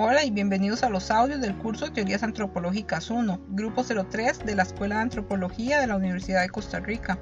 Hola y bienvenidos a los audios del curso Teorías Antropológicas 1, Grupo 03 de la Escuela de Antropología de la Universidad de Costa Rica.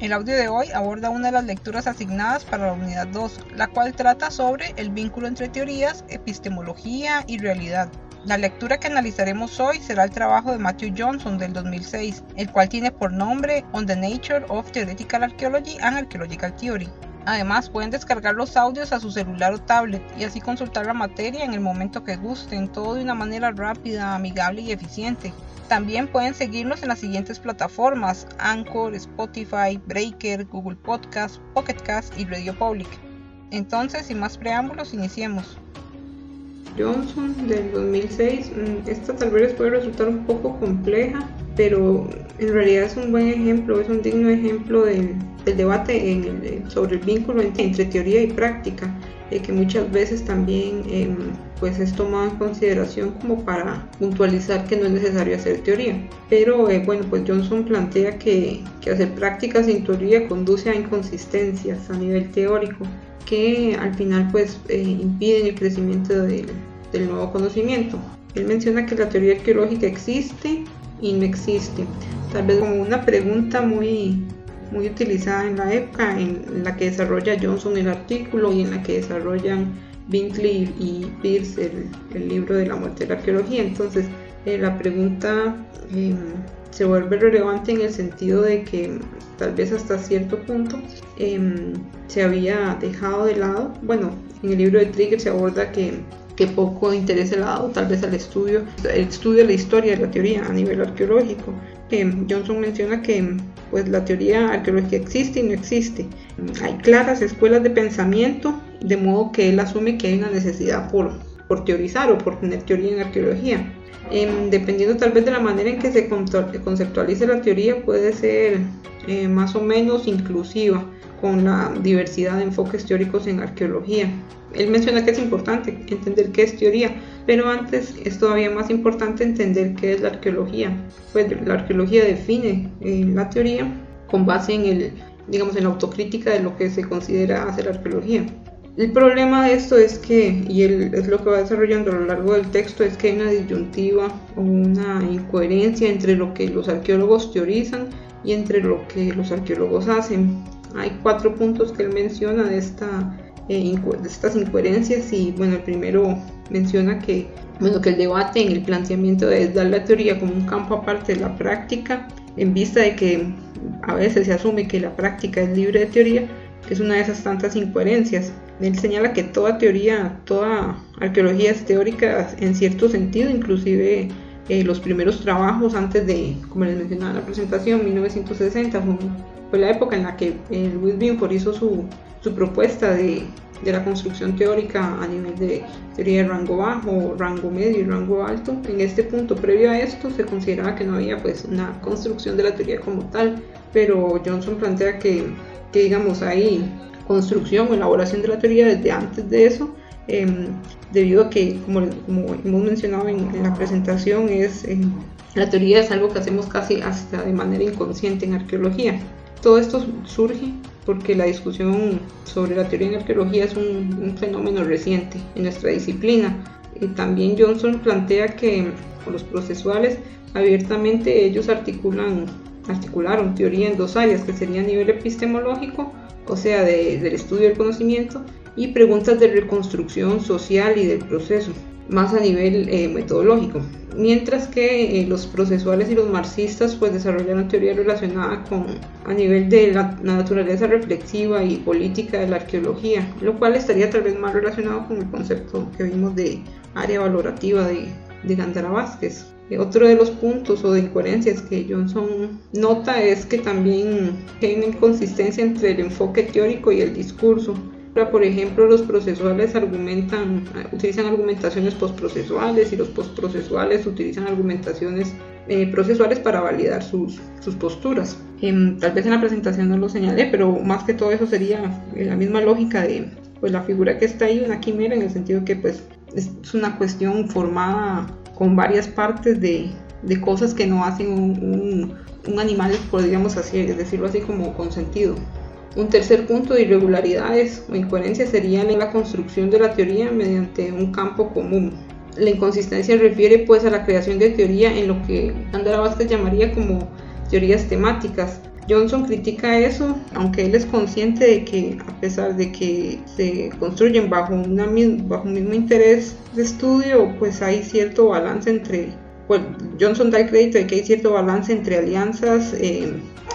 El audio de hoy aborda una de las lecturas asignadas para la unidad 2, la cual trata sobre el vínculo entre teorías, epistemología y realidad. La lectura que analizaremos hoy será el trabajo de Matthew Johnson del 2006, el cual tiene por nombre On the Nature of Theoretical Archaeology and Archaeological Theory. Además, pueden descargar los audios a su celular o tablet y así consultar la materia en el momento que gusten, todo de una manera rápida, amigable y eficiente. También pueden seguirnos en las siguientes plataformas: Anchor, Spotify, Breaker, Google Podcast, Pocket Cast y Radio Public. Entonces, sin más preámbulos, iniciemos. Johnson del 2006, mm, esta tal vez puede resultar un poco compleja, pero en realidad es un buen ejemplo, es un digno ejemplo del, debate sobre el vínculo entre, teoría y práctica, eh, que muchas veces también em, pues es tomado en consideración como para puntualizar que no es necesario hacer teoría. Pero eh, bueno, pues Johnson plantea que, hacer práctica sin teoría conduce a inconsistencias a nivel teórico que al final pues eh, impiden el crecimiento del, del nuevo conocimiento. Él menciona que la teoría arqueológica existe y no existe. Tal vez como una pregunta muy, muy utilizada en la época en la que desarrolla Johnson el artículo y en la que desarrollan Binkley y Pierce el, libro de la muerte de la arqueología. Entonces, eh, la pregunta em, se vuelve relevante en el sentido de que tal vez hasta cierto punto em, se había dejado de lado, bueno, en el libro de Trigger se aborda que que poco interés se le ha dado tal vez al estudio, el estudio de la historia de la teoría a nivel arqueológico. Johnson menciona que pues, la teoría arqueológica existe y no existe. Hay claras escuelas de pensamiento, de modo que él asume que hay una necesidad por, por teorizar o por tener teoría en arqueología. Em, dependiendo tal vez de la manera en que se conceptualice la teoría, puede ser eh, más o menos inclusiva con la diversidad de enfoques teóricos en arqueología. Él menciona que es importante entender qué es teoría, pero antes es todavía más importante entender qué es la arqueología. Pues la arqueología define eh, la teoría con base en el, digamos, en la autocrítica de lo que se considera hacer arqueología. El problema de esto es que, y él es lo que va desarrollando a lo largo del texto, es que hay una disyuntiva o una incoherencia entre lo que los arqueólogos teorizan y entre lo que los arqueólogos hacen. Hay cuatro puntos que él menciona de esta eh, de estas incoherencias y bueno, el primero menciona que, bueno, que el debate en el planteamiento de dar la teoría como un campo aparte de la práctica, en vista de que a veces se asume que la práctica es libre de teoría, que es una de esas tantas incoherencias. Él señala que toda teoría, toda arqueología es teórica en cierto sentido, inclusive eh, los primeros trabajos antes de, como les mencionaba en la presentación, 1960, fue, la época en la que eh, Louis Binford hizo su, su propuesta de, de, la construcción teórica a nivel de teoría de rango bajo, rango medio y rango alto. En este punto previo a esto se consideraba que no había pues una construcción de la teoría como tal, pero Johnson plantea que, que digamos hay construcción o elaboración de la teoría desde antes de eso, em, debido a que, como, como, hemos mencionado en, la presentación, es, em, la teoría es algo que hacemos casi hasta de manera inconsciente en arqueología. Todo esto surge porque la discusión sobre la teoría en arqueología es un, fenómeno reciente en nuestra disciplina. Y también Johnson plantea que los procesuales abiertamente ellos articulan, articularon teoría en dos áreas, que sería a nivel epistemológico, o sea, del estudio del conocimiento, y preguntas de reconstrucción social y del proceso más a nivel eh, metodológico, mientras que eh, los procesuales y los marxistas pues desarrollaron teoría relacionada con a nivel de la, naturaleza reflexiva y política de la arqueología, lo cual estaría tal vez más relacionado con el concepto que vimos de área valorativa de, de Gandara Vázquez. Eh, otro de los puntos o de incoherencias que Johnson nota es que también hay una inconsistencia entre el enfoque teórico y el discurso por ejemplo, los procesuales argumentan, utilizan argumentaciones postprocesuales y los postprocesuales utilizan argumentaciones eh, procesuales para validar sus, sus posturas. Em, tal vez en la presentación no lo señalé, pero más que todo eso sería eh, la misma lógica de pues, la figura que está ahí, una quimera, en el sentido que pues, es una cuestión formada con varias partes de, de cosas que no hacen un, un, un animal, podríamos decirlo así como con sentido. Un tercer punto de irregularidades o incoherencias sería en la construcción de la teoría mediante un campo común. la inconsistencia refiere pues a la creación de teoría en lo que Andara Vázquez llamaría como teorías temáticas. Johnson critica eso, aunque él es consciente de que a pesar de que se construyen bajo, una, un mismo interés de estudio, pues hay cierto balance entre, pues Johnson da el crédito de que hay cierto balance entre alianzas eh,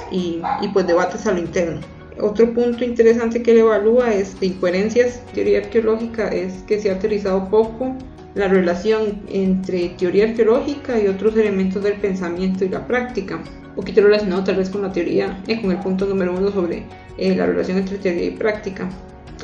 y, y pues debates a lo interno. Otro punto interesante que él evalúa es de incoherencias. Teoría arqueológica es que se ha utilizado poco la relación entre teoría arqueológica y otros elementos del pensamiento y la práctica. Un poquito relacionado tal vez con la teoría, eh, con el punto número uno sobre eh, la relación entre teoría y práctica.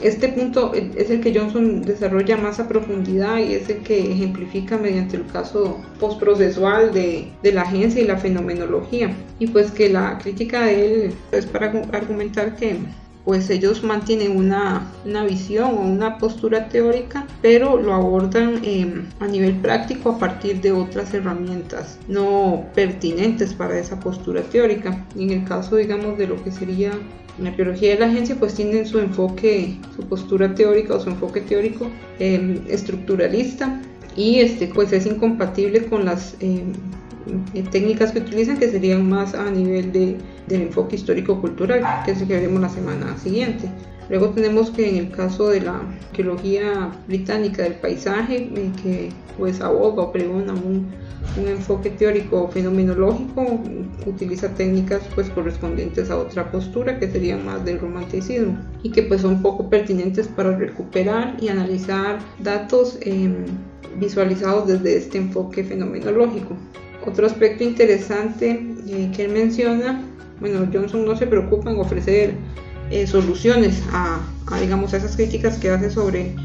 Este punto es el que Johnson desarrolla más a profundidad y es el que ejemplifica mediante el caso postprocesual de, la agencia y la fenomenología. Y pues que la crítica de él es para argumentar que pues ellos mantienen una, visión o una postura teórica, pero lo abordan em, a nivel práctico a partir de otras herramientas no pertinentes para esa postura teórica. en el caso, digamos, de lo que sería la arqueología de la agencia, pues tienen su enfoque, su postura teórica o su enfoque teórico em, estructuralista y este, pues es incompatible con las em, eh, técnicas que utilizan que serían más a nivel de, del enfoque histórico-cultural, que es el que veremos la semana siguiente. Luego tenemos que en el caso de la arqueología británica del paisaje, eh, que pues aboga o pregona un, un, enfoque teórico fenomenológico, utiliza técnicas pues correspondientes a otra postura que sería más del romanticismo y que pues son poco pertinentes para recuperar y analizar datos em, visualizados desde este enfoque fenomenológico. Otro aspecto interesante eh, que él menciona, bueno, Johnson no se preocupa en ofrecer eh, soluciones a, digamos, a esas críticas que hace sobre,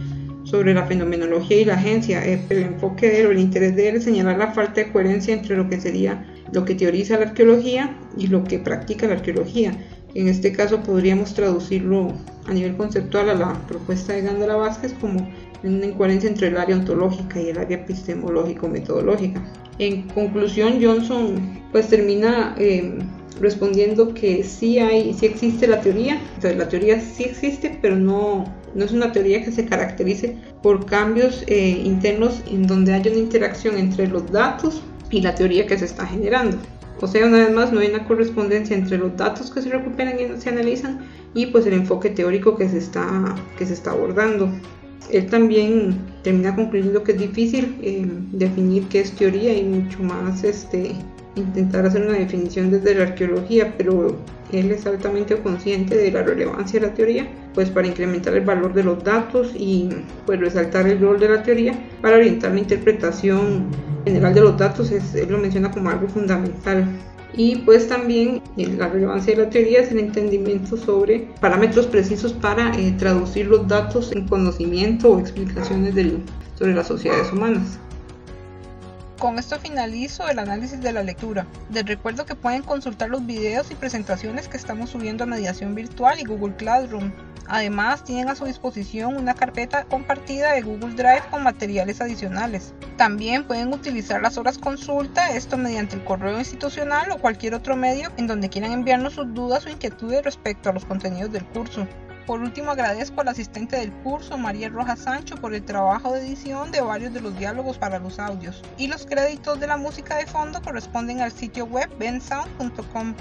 sobre la fenomenología y la agencia. Eh, el enfoque de él o el interés de él es señalar la falta de coherencia entre lo que sería lo que teoriza la arqueología y lo que practica la arqueología. En este caso podríamos traducirlo a nivel conceptual a la propuesta de Gándara Vázquez como una incoherencia entre el área ontológica y el área epistemológico-metodológica. En conclusión, Johnson pues termina eh, respondiendo que sí hay, sí existe la teoría, entonces la teoría sí existe, pero no, no es una teoría que se caracterice por cambios eh, internos en donde haya una interacción entre los datos y la teoría que se está generando. O sea, una vez más, no hay una correspondencia entre los datos que se recuperan y se analizan y pues el enfoque teórico que se está, que se está abordando. Él también termina concluyendo que es difícil eh, definir qué es teoría y mucho más este, intentar hacer una definición desde la arqueología, pero él es altamente consciente de la relevancia de la teoría, pues para incrementar el valor de los datos y pues resaltar el rol de la teoría para orientar la interpretación general de los datos, es, él lo menciona como algo fundamental y pues también eh, la relevancia de la teoría es el entendimiento sobre parámetros precisos para eh, traducir los datos en conocimiento o explicaciones sobre las sociedades humanas. Con esto finalizo el análisis de la lectura. Les recuerdo que pueden consultar los videos y presentaciones que estamos subiendo a Mediación Virtual y Google Classroom. Además, tienen a su disposición una carpeta compartida de Google Drive con materiales adicionales. También pueden utilizar las horas consulta, esto mediante el correo institucional o cualquier otro medio en donde quieran enviarnos sus dudas o inquietudes respecto a los contenidos del curso. Por último, agradezco al asistente del curso, María Rojas Sancho, por el trabajo de edición de varios de los diálogos para los audios. Y los créditos de la música de fondo corresponden al sitio web bensound.com.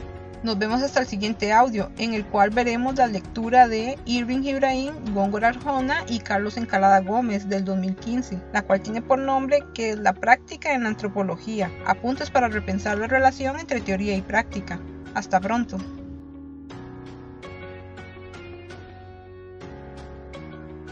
Nos vemos hasta el siguiente audio, en el cual veremos la lectura de Irving Ibrahim, Góngora Arjona y Carlos Encalada Gómez del 2015, la cual tiene por nombre que es la práctica en la antropología, apuntes para repensar la relación entre teoría y práctica. Hasta pronto.